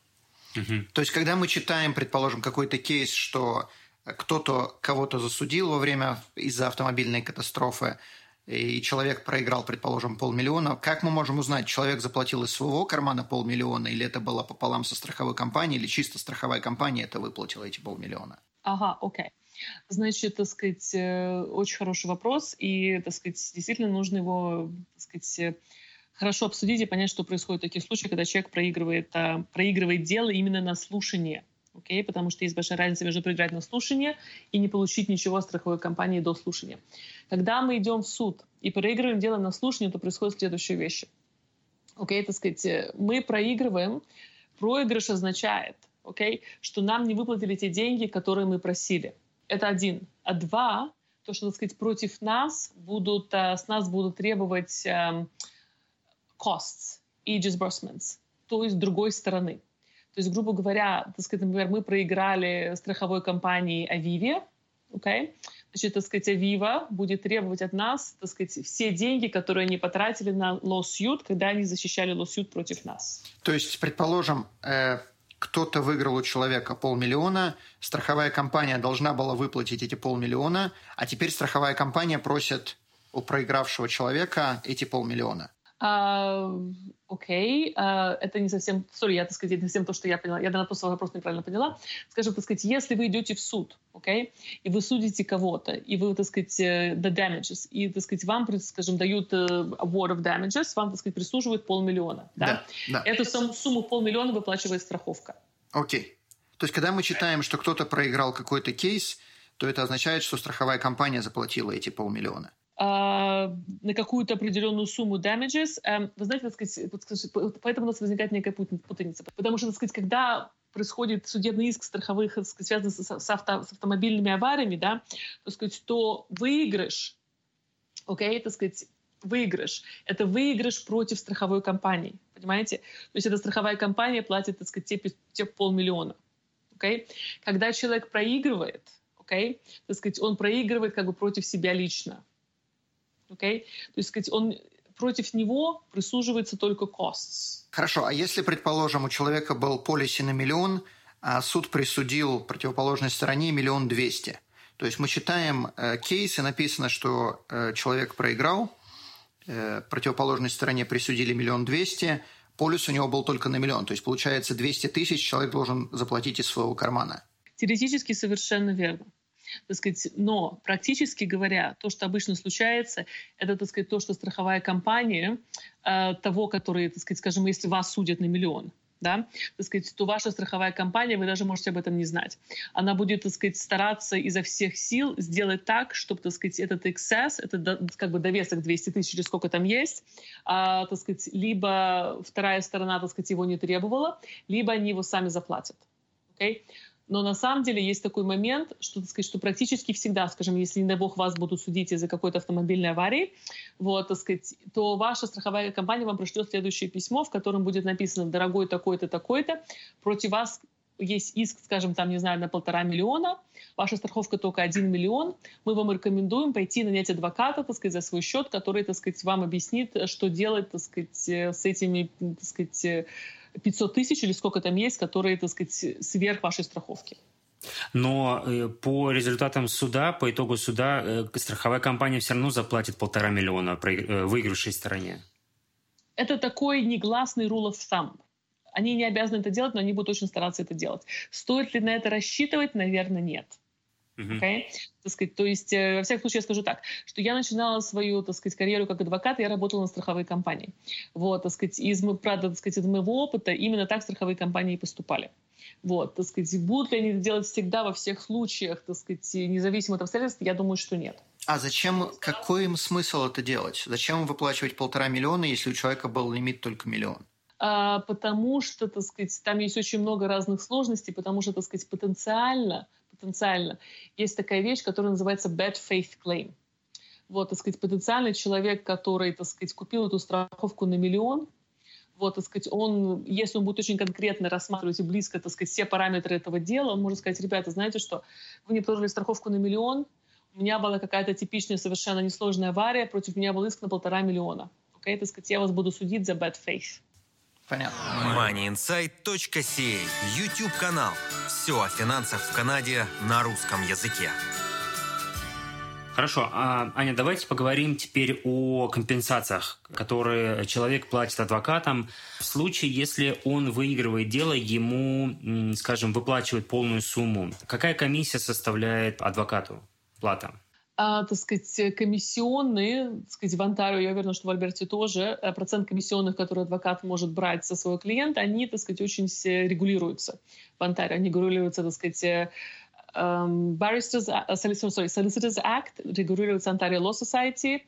Угу. То есть, когда мы читаем, предположим, какой-то кейс, что кто-то кого-то засудил во время из-за автомобильной катастрофы, и человек проиграл, предположим, полмиллиона, как мы можем узнать, человек заплатил из своего кармана полмиллиона, или это было пополам со страховой компанией, или чисто страховая компания это выплатила эти полмиллиона? Ага, окей. Okay. Значит, так сказать, э, очень хороший вопрос, и, так сказать, действительно нужно его, так сказать, хорошо обсудить и понять, что происходит в таких случаях, когда человек проигрывает, а, проигрывает дело именно на слушание. Okay? Потому что есть большая разница между проиграть на слушание и не получить ничего от страховой компании до слушания. Когда мы идем в суд и проигрываем дело на слушание, то происходят следующие вещи. Okay? Так сказать, э, мы проигрываем, проигрыш означает, okay, что нам не выплатили те деньги, которые мы просили. Это один. А два, то, что, так сказать, против нас будут, э, с нас будут требовать эм, costs и disbursements, то есть другой стороны. То есть, грубо говоря, так сказать, например, мы проиграли страховой компании Aviva, okay? значит, так сказать, Aviva будет требовать от нас, так сказать, все деньги, которые они потратили на lawsuit, когда они защищали lawsuit против нас. То есть, предположим, э, кто-то выиграл у человека полмиллиона, страховая компания должна была выплатить эти полмиллиона, а теперь страховая компания просит у проигравшего человека эти полмиллиона. А, окей, uh, это не совсем, сори, я, так сказать, не совсем то, что я поняла, я, наверное, просто вопрос неправильно поняла. Скажем, так сказать, если вы идете в суд, окей, и вы судите кого-то, и вы, так сказать, э, the damages, и, так сказать, вам, скажем, дают uh, award of damages, вам, так сказать, присуживают полмиллиона, да? Да, да. Эту сумму, сумму полмиллиона выплачивает страховка. Окей. То есть, когда мы читаем, что кто-то проиграл какой-то кейс, то это означает, что страховая компания заплатила эти полмиллиона. А, на какую-то определенную сумму damages. Эм, вы знаете, так сказать, поэтому у нас возникает некая путаница. Потому что, так сказать, когда происходит судебный иск страховых, так сказать, связанный с, с, авто, с автомобильными авариями, да, так сказать, то выигрыш, окей, okay, так сказать, выигрыш. Это выигрыш против страховой компании, понимаете? То есть эта страховая компания платит, так сказать, те, те полмиллиона. Okay? Когда человек проигрывает, Okay? Так сказать, он проигрывает как бы против себя лично. Okay? То есть, сказать, он против него присуживается только costs. Хорошо, а если, предположим, у человека был полиси на миллион, а суд присудил противоположной стороне миллион двести. То есть мы читаем э, кейс, и написано, что э, человек проиграл, э, противоположной стороне присудили миллион двести, полис у него был только на миллион. То есть получается 200 тысяч человек должен заплатить из своего кармана. Теоретически совершенно верно. Так сказать, но практически говоря, то, что обычно случается, это так сказать, то, что страховая компания э, того, который, так сказать, скажем, если вас судят на миллион, да, так сказать, то ваша страховая компания, вы даже можете об этом не знать. Она будет, так сказать, стараться изо всех сил сделать так, чтобы, так сказать, этот эксцесс, это как бы довесок 200 тысяч или сколько там есть, а, так сказать, либо вторая сторона, так сказать, его не требовала, либо они его сами заплатят. Okay? Но на самом деле есть такой момент, что, так сказать, что практически всегда, скажем, если, не дай бог, вас будут судить из-за какой-то автомобильной аварии, вот, так сказать, то ваша страховая компания вам пришлет следующее письмо, в котором будет написано «Дорогой такой-то, такой-то, против вас есть иск, скажем, там, не знаю, на полтора миллиона, ваша страховка только один миллион, мы вам рекомендуем пойти нанять адвоката, так сказать, за свой счет, который, так сказать, вам объяснит, что делать, так сказать, с этими, так сказать, 500 тысяч или сколько там есть, которые, так сказать, сверх вашей страховки. Но э, по результатам суда, по итогу суда, э, страховая компания все равно заплатит полтора миллиона э, выигравшей стороне. Это такой негласный rule of thumb. Они не обязаны это делать, но они будут очень стараться это делать. Стоит ли на это рассчитывать? Наверное, нет. Uh-huh. Okay? Так сказать, то есть, во всяком случае, я скажу так, что я начинала свою, так сказать, карьеру как адвокат, я работала на страховой компании. Вот, так сказать, из, правда, так сказать, из моего опыта именно так страховые компании поступали. Вот, так сказать, будут ли они это делать всегда во всех случаях, так сказать, независимо от обстоятельств, я думаю, что нет. А зачем, какой им смысл это делать? Зачем выплачивать полтора миллиона, если у человека был лимит только миллион? А, потому что, так сказать, там есть очень много разных сложностей, потому что, так сказать, потенциально потенциально, есть такая вещь, которая называется bad faith claim. Вот, так сказать, потенциальный человек, который, так сказать, купил эту страховку на миллион, вот, так сказать, он, если он будет очень конкретно рассматривать и близко, так сказать, все параметры этого дела, он может сказать, ребята, знаете что, вы не положили страховку на миллион, у меня была какая-то типичная, совершенно несложная авария, против меня был иск на полтора миллиона. Окей, okay? так сказать, я вас буду судить за bad faith. Понятно. MoneyInsight.ca YouTube-канал. Все о финансах в Канаде на русском языке. Хорошо, а, Аня, давайте поговорим теперь о компенсациях, которые человек платит адвокатам в случае, если он выигрывает дело, ему, скажем, выплачивают полную сумму. Какая комиссия составляет адвокату плата? А, так сказать, комиссионные, так сказать, в Онтарио, я уверена, что в Альберте тоже, э, процент комиссионных, которые адвокат может брать со своего клиента, они, так сказать, очень регулируются в Онтарио. Они регулируются, так сказать, um, Barristers, uh, sorry, Solicitors Act, регулируется Ontario Law Society,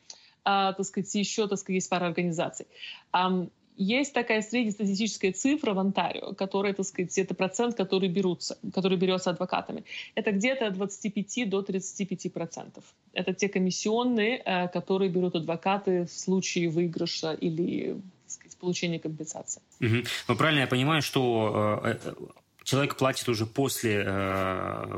uh, так сказать, еще, так сказать, есть пара организаций. Um, есть такая среднестатистическая цифра в Онтарио, которая, так сказать, это процент, который, берутся, который берется адвокатами. Это где-то от 25 до 35 процентов. Это те комиссионные, э, которые берут адвокаты в случае выигрыша или получения компенсации. Угу. Но правильно я понимаю, что э, э, человек платит уже после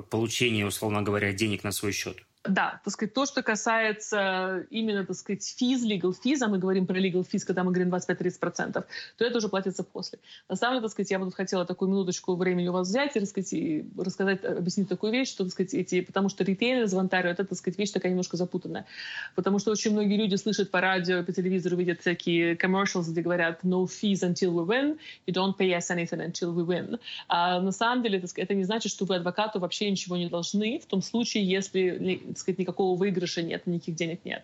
получения, условно говоря, денег на свой счет? Да, так сказать, то, что касается именно, так сказать, физ, legal fees, а мы говорим про legal fees, когда мы говорим 25-30%, то это уже платится после. На самом деле, так сказать, я бы хотела такую минуточку времени у вас взять и рассказать, и рассказать, объяснить такую вещь, что, так сказать, эти, потому что ритейлеры в Онтарио, это, так сказать, вещь такая немножко запутанная. Потому что очень многие люди слышат по радио, по телевизору, видят всякие commercials, где говорят no fees until we win, you don't pay us anything until we win. А на самом деле, так сказать, это не значит, что вы адвокату вообще ничего не должны, в том случае, если так сказать, никакого выигрыша нет, никаких денег нет.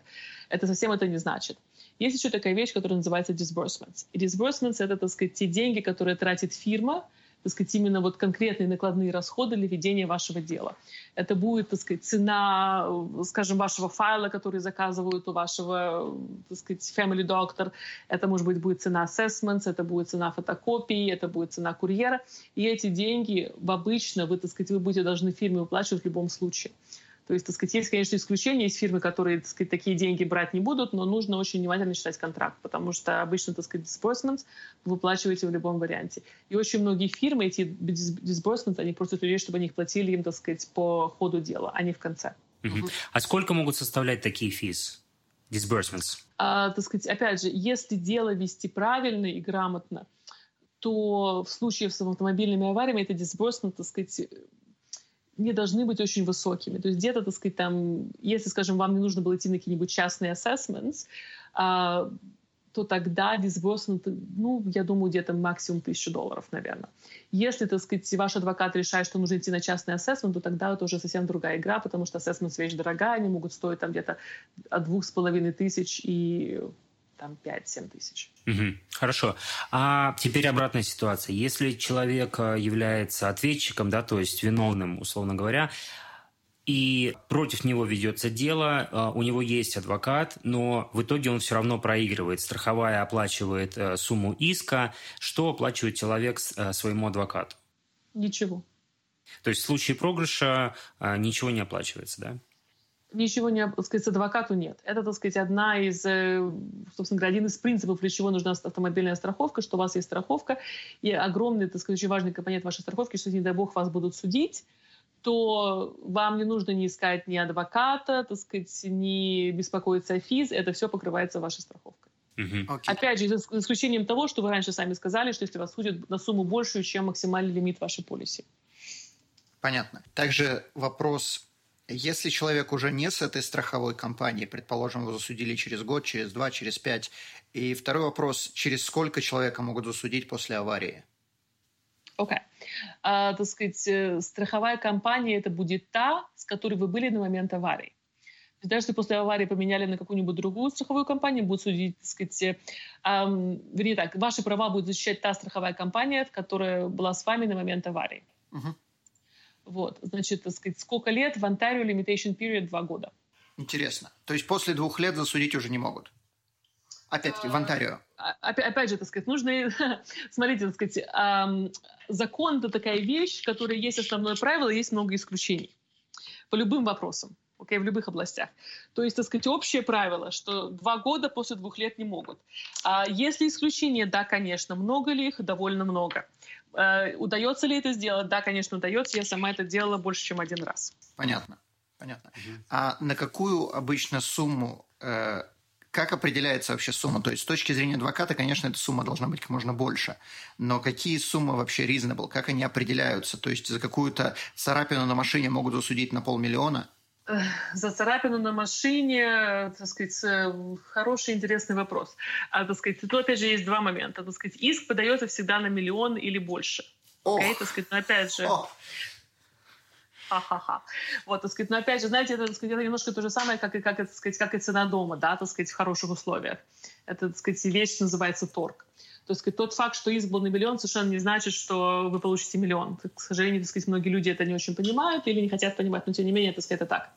Это совсем это не значит. Есть еще такая вещь, которая называется disbursements. И disbursements — это, так сказать, те деньги, которые тратит фирма, так сказать, именно вот конкретные накладные расходы для ведения вашего дела. Это будет, так сказать, цена, скажем, вашего файла, который заказывают у вашего, так сказать, family doctor. Это, может быть, будет цена assessments, это будет цена фотокопий, это будет цена курьера. И эти деньги обычно вы, так сказать, вы будете должны фирме выплачивать в любом случае. То есть, так сказать, есть, конечно, исключения, есть фирмы, которые, так сказать, такие деньги брать не будут, но нужно очень внимательно читать контракт, потому что обычно, так сказать, disbursements вы выплачиваете в любом варианте. И очень многие фирмы, эти disbursements, они просят людей, чтобы они их платили им, так сказать, по ходу дела, а не в конце. Угу. А сколько могут составлять такие физ? Disbursements? А, так сказать, опять же, если дело вести правильно и грамотно, то в случае с автомобильными авариями это disbursement, так сказать, не должны быть очень высокими. То есть где-то, так сказать, там, если, скажем, вам не нужно было идти на какие-нибудь частные assessments, а, то тогда disbursement, ну, я думаю, где-то максимум тысячу долларов, наверное. Если, так сказать, ваш адвокат решает, что нужно идти на частный ассессмент, то тогда это уже совсем другая игра, потому что ассессмент вещь дорогая, они могут стоить там где-то от двух с половиной тысяч и там 5-7 тысяч. Угу. Хорошо. А теперь обратная ситуация. Если человек э, является ответчиком, да, то есть виновным, условно говоря, и против него ведется дело, э, у него есть адвокат, но в итоге он все равно проигрывает. Страховая оплачивает э, сумму иска. Что оплачивает человек своему адвокату? Ничего. То есть в случае проигрыша ничего не оплачивается, да? Ничего не, так сказать, адвокату нет. Это, так сказать, одна из, э, собственно говоря, один из принципов, для чего нужна автомобильная страховка, что у вас есть страховка, и огромный, так сказать, очень важный компонент вашей страховки, что, не дай бог, вас будут судить, то вам не нужно не искать ни адвоката, так сказать, не беспокоиться о физ, это все покрывается вашей страховкой. Okay. Опять же, за исключением того, что вы раньше сами сказали, что если вас судят на сумму большую, чем максимальный лимит вашей полиси. Понятно. Также вопрос если человек уже не с этой страховой компанией, предположим, его засудили через год, через два, через пять. И второй вопрос, через сколько человека могут засудить после аварии? Окей. Okay. А, так сказать, э, страховая компания это будет та, с которой вы были на момент аварии. Даже если после аварии поменяли на какую-нибудь другую страховую компанию, будет судить, так сказать, эм, вернее так, ваши права будет защищать та страховая компания, которая была с вами на момент аварии. Uh-huh. Вот, значит, так сказать, сколько лет в Онтарио limitation period два года. Интересно. То есть после двух лет засудить уже не могут? Опять-таки, в а, Онтарио. А, опять, опять же, так сказать, нужно... Смотрите, так сказать, закон – это такая вещь, которая есть основное правило, есть много исключений. По любым вопросам. Okay, в любых областях. То есть, так сказать, общее правило, что два года после двух лет не могут. А если исключения, да, конечно. Много ли их? Довольно много. Э, удается ли это сделать? Да, конечно, удается. Я сама это делала больше, чем один раз. Понятно. Понятно. Угу. А на какую обычно сумму, э, как определяется вообще сумма? То есть с точки зрения адвоката, конечно, эта сумма должна быть как можно больше. Но какие суммы вообще reasonable? Как они определяются? То есть за какую-то царапину на машине могут засудить на полмиллиона? За царапину на машине, так сказать, э, хороший, интересный вопрос. А, так сказать, тут опять же есть два момента. Так сказать, иск подается всегда на миллион или больше. Ох. Okay, так сказать, но опять же... Ха-ха-ха. Вот, так сказать, но опять же, знаете, это, так сказать, это немножко то же самое, как и, как, так сказать, как и цена дома, да, так сказать, в хороших условиях. Это, так сказать, вещь называется торг. То есть тот факт, что на миллион, совершенно не значит, что вы получите миллион. К сожалению, так сказать, многие люди это не очень понимают или не хотят понимать, но тем не менее, так сказать, это так.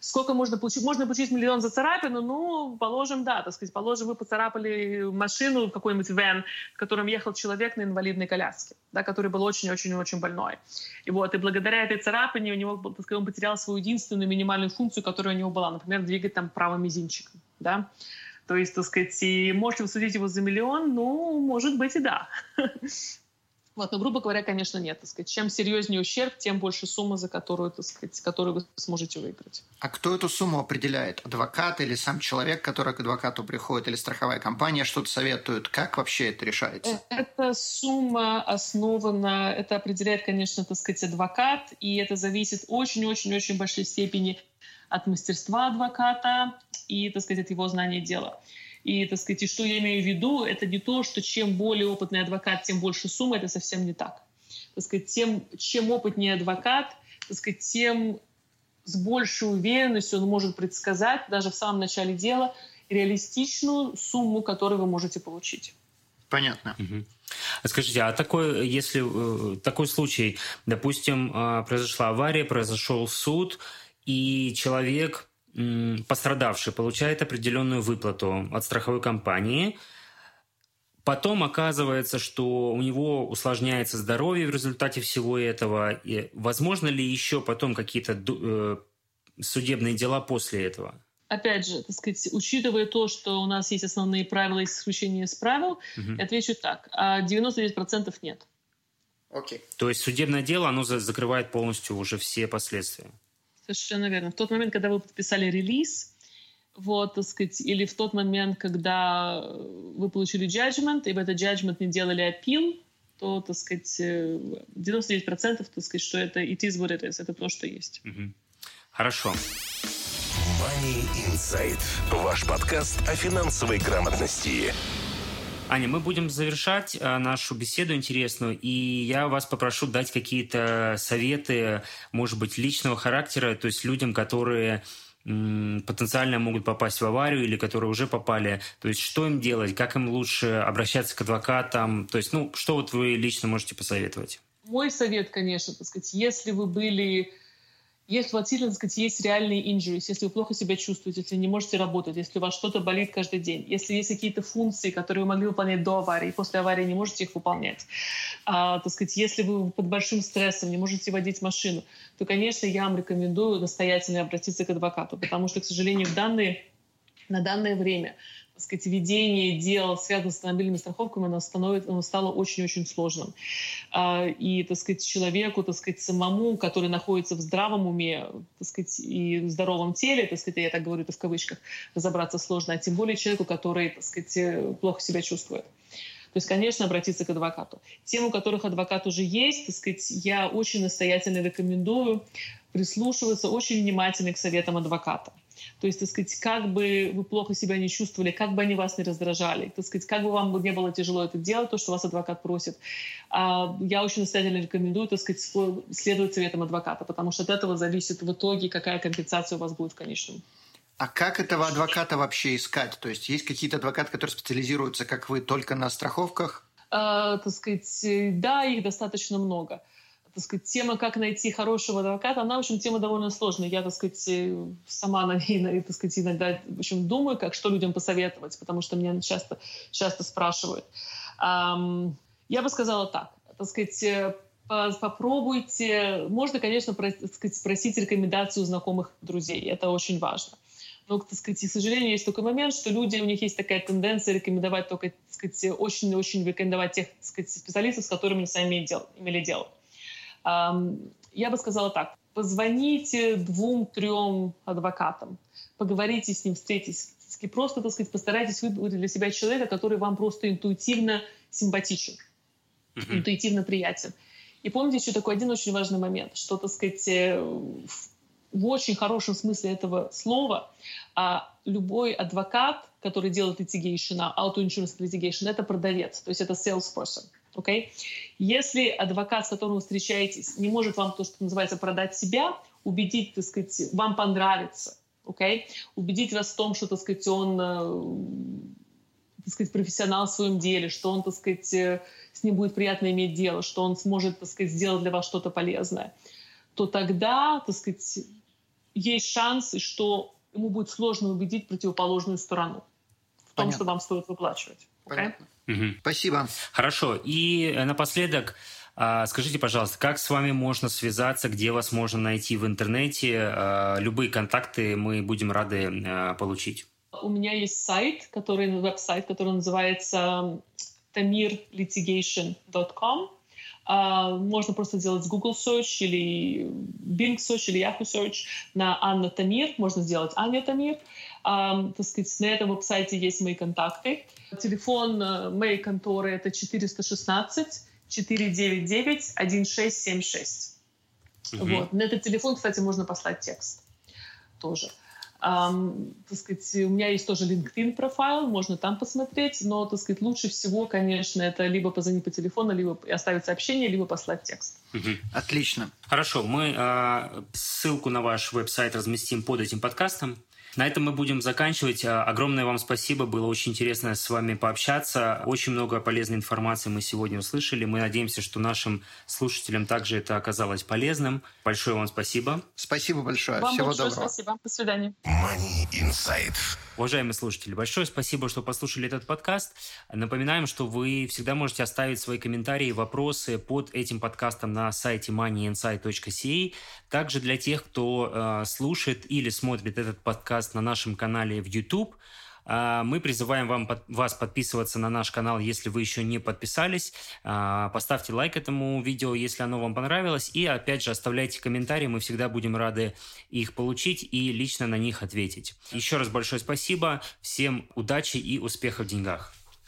Сколько можно получить? Можно получить миллион за царапину? Ну, положим, да, так сказать, положим, вы поцарапали машину, какой-нибудь вен, в котором ехал человек на инвалидной коляске, да, который был очень-очень-очень больной. И вот, и благодаря этой царапине у него, так сказать, он потерял свою единственную минимальную функцию, которая у него была, например, двигать там правым мизинчиком, да. То есть, так сказать, и можете вы судить его за миллион? Ну, может быть и да. Вот, но, грубо говоря, конечно, нет. Так сказать. Чем серьезнее ущерб, тем больше сумма, за которую, так сказать, которую вы сможете выиграть. А кто эту сумму определяет? Адвокат или сам человек, который к адвокату приходит, или страховая компания что-то советует? Как вообще это решается? Э, эта сумма основана, это определяет, конечно, так сказать, адвокат, и это зависит очень-очень-очень большой степени от мастерства адвоката и, так сказать, от его знания дела. И, так сказать, и что я имею в виду, это не то, что чем более опытный адвокат, тем больше сумма, это совсем не так. Так сказать, тем, чем опытнее адвокат, так сказать, тем с большей уверенностью он может предсказать даже в самом начале дела реалистичную сумму, которую вы можете получить. Понятно. Угу. Скажите, а такой, если э, такой случай, допустим, э, произошла авария, произошел суд, и человек, пострадавший, получает определенную выплату от страховой компании, Потом оказывается, что у него усложняется здоровье в результате всего этого. И возможно ли еще потом какие-то э, судебные дела после этого? Опять же, так сказать, учитывая то, что у нас есть основные правила и исключения из правил, угу. я отвечу так. А 99% нет. Окей. Okay. То есть судебное дело, оно закрывает полностью уже все последствия? Совершенно верно. В тот момент, когда вы подписали релиз, вот, так сказать, или в тот момент, когда вы получили judgment, и в этот judgment не делали апил, то, так сказать, 99%, э, так сказать, что это it is what it is, это то, что есть. Угу. Хорошо. Money Insight. Ваш подкаст о финансовой грамотности. Аня, мы будем завершать э, нашу беседу интересную, и я вас попрошу дать какие-то советы, может быть, личного характера, то есть людям, которые потенциально могут попасть в аварию или которые уже попали. То есть что им делать, как им лучше обращаться к адвокатам? То есть, ну, что вот вы лично можете посоветовать? Мой совет, конечно, так сказать, если вы были сильно, так сказать, есть реальные injuries, если вы плохо себя чувствуете, если не можете работать, если у вас что-то болит каждый день, если есть какие-то функции, которые вы могли выполнять до аварии, после аварии не можете их выполнять, а, так сказать, если вы под большим стрессом не можете водить машину, то, конечно, я вам рекомендую настоятельно обратиться к адвокату, потому что, к сожалению, в данные, на данное время так сказать, ведение дел, связанных с автомобильными страховками, оно, становится, оно стало очень-очень сложным. А, и, так сказать, человеку, так сказать, самому, который находится в здравом уме, так сказать, и в здоровом теле, так сказать, я так говорю это в кавычках, разобраться сложно, а тем более человеку, который, так сказать, плохо себя чувствует. То есть, конечно, обратиться к адвокату. Тем, у которых адвокат уже есть, так сказать, я очень настоятельно рекомендую прислушиваться очень внимательно к советам адвоката. То есть, так сказать, как бы вы плохо себя не чувствовали, как бы они вас не раздражали, так сказать, как бы вам не было тяжело это делать, то, что вас адвокат просит, а, я очень настоятельно рекомендую, так сказать, следовать советам адвоката, потому что от этого зависит в итоге, какая компенсация у вас будет в конечном. А как этого адвоката вообще искать? То есть есть какие-то адвокаты, которые специализируются, как вы, только на страховках? А, так сказать, да, их достаточно много так сказать, тема, как найти хорошего адвоката, она, в общем, тема довольно сложная. Я, так сказать, э, сама на ней, так сказать, иногда, в общем, думаю, как, что людям посоветовать, потому что меня часто, часто спрашивают. Я бы сказала так, так сказать, э, попробуйте, можно, конечно, так сказать, спросить рекомендацию знакомых друзей, это очень важно. Но, так сказать, к сожалению, есть такой момент, что люди, у них есть такая тенденция рекомендовать только, так сказать, очень-очень рекомендовать тех так сказать, специалистов, с которыми они сами имели дело. Я бы сказала так. Позвоните двум-трем адвокатам, поговорите с ним, встретитесь. Просто, так сказать, постарайтесь выбрать для себя человека, который вам просто интуитивно симпатичен, mm-hmm. интуитивно приятен. И помните еще такой один очень важный момент, что, так сказать, э, в очень хорошем смысле этого слова а любой адвокат, который делает litigation, auto insurance litigation, это продавец, то есть это salesperson. Okay? Если адвокат, с которым вы встречаетесь, не может вам то, что называется, продать себя, убедить, так сказать, вам понравится, okay? убедить вас в том, что, так сказать, он э, так сказать, профессионал в своем деле, что он, так сказать, э, с ним будет приятно иметь дело, что он сможет, так сказать, сделать для вас что-то полезное, то тогда, так сказать, есть шанс, что ему будет сложно убедить противоположную сторону в том, Понятно. что вам стоит выплачивать. Okay? Угу. Спасибо. Хорошо. И э, напоследок, а, скажите, пожалуйста, как с вами можно связаться, где вас можно найти в интернете? А, любые контакты мы будем рады э, получить. У меня есть сайт, который веб-сайт, который называется tamirlitigation.com. А, можно просто сделать Google Search или Bing Search или Yahoo Search на Анна Тамир. Можно сделать Аня Тамир. Um, так сказать, на этом веб-сайте есть мои контакты. Телефон э, моей конторы это 416 499 1676. Угу. Вот. На этот телефон, кстати, можно послать текст тоже. Um, так сказать, у меня есть тоже LinkedIn профайл, можно там посмотреть, но, так сказать, лучше всего, конечно, это либо позвонить по телефону, либо оставить сообщение, либо послать текст. Угу. Отлично. Хорошо, мы э, ссылку на ваш веб-сайт разместим под этим подкастом. На этом мы будем заканчивать. А, огромное вам спасибо. Было очень интересно с вами пообщаться. Очень много полезной информации мы сегодня услышали. Мы надеемся, что нашим слушателям также это оказалось полезным. Большое вам спасибо. Спасибо большое. Вам Всего доброго. Спасибо. До свидания. Money Insight. Уважаемые слушатели, большое спасибо, что послушали этот подкаст. Напоминаем, что вы всегда можете оставить свои комментарии, вопросы под этим подкастом на сайте moneyinsight.ca. Также для тех, кто э, слушает или смотрит этот подкаст на нашем канале в YouTube – мы призываем вам, вас подписываться на наш канал, если вы еще не подписались. А, поставьте лайк этому видео, если оно вам понравилось. И опять же оставляйте комментарии, мы всегда будем рады их получить и лично на них ответить. Еще раз большое спасибо, всем удачи и успехов в деньгах.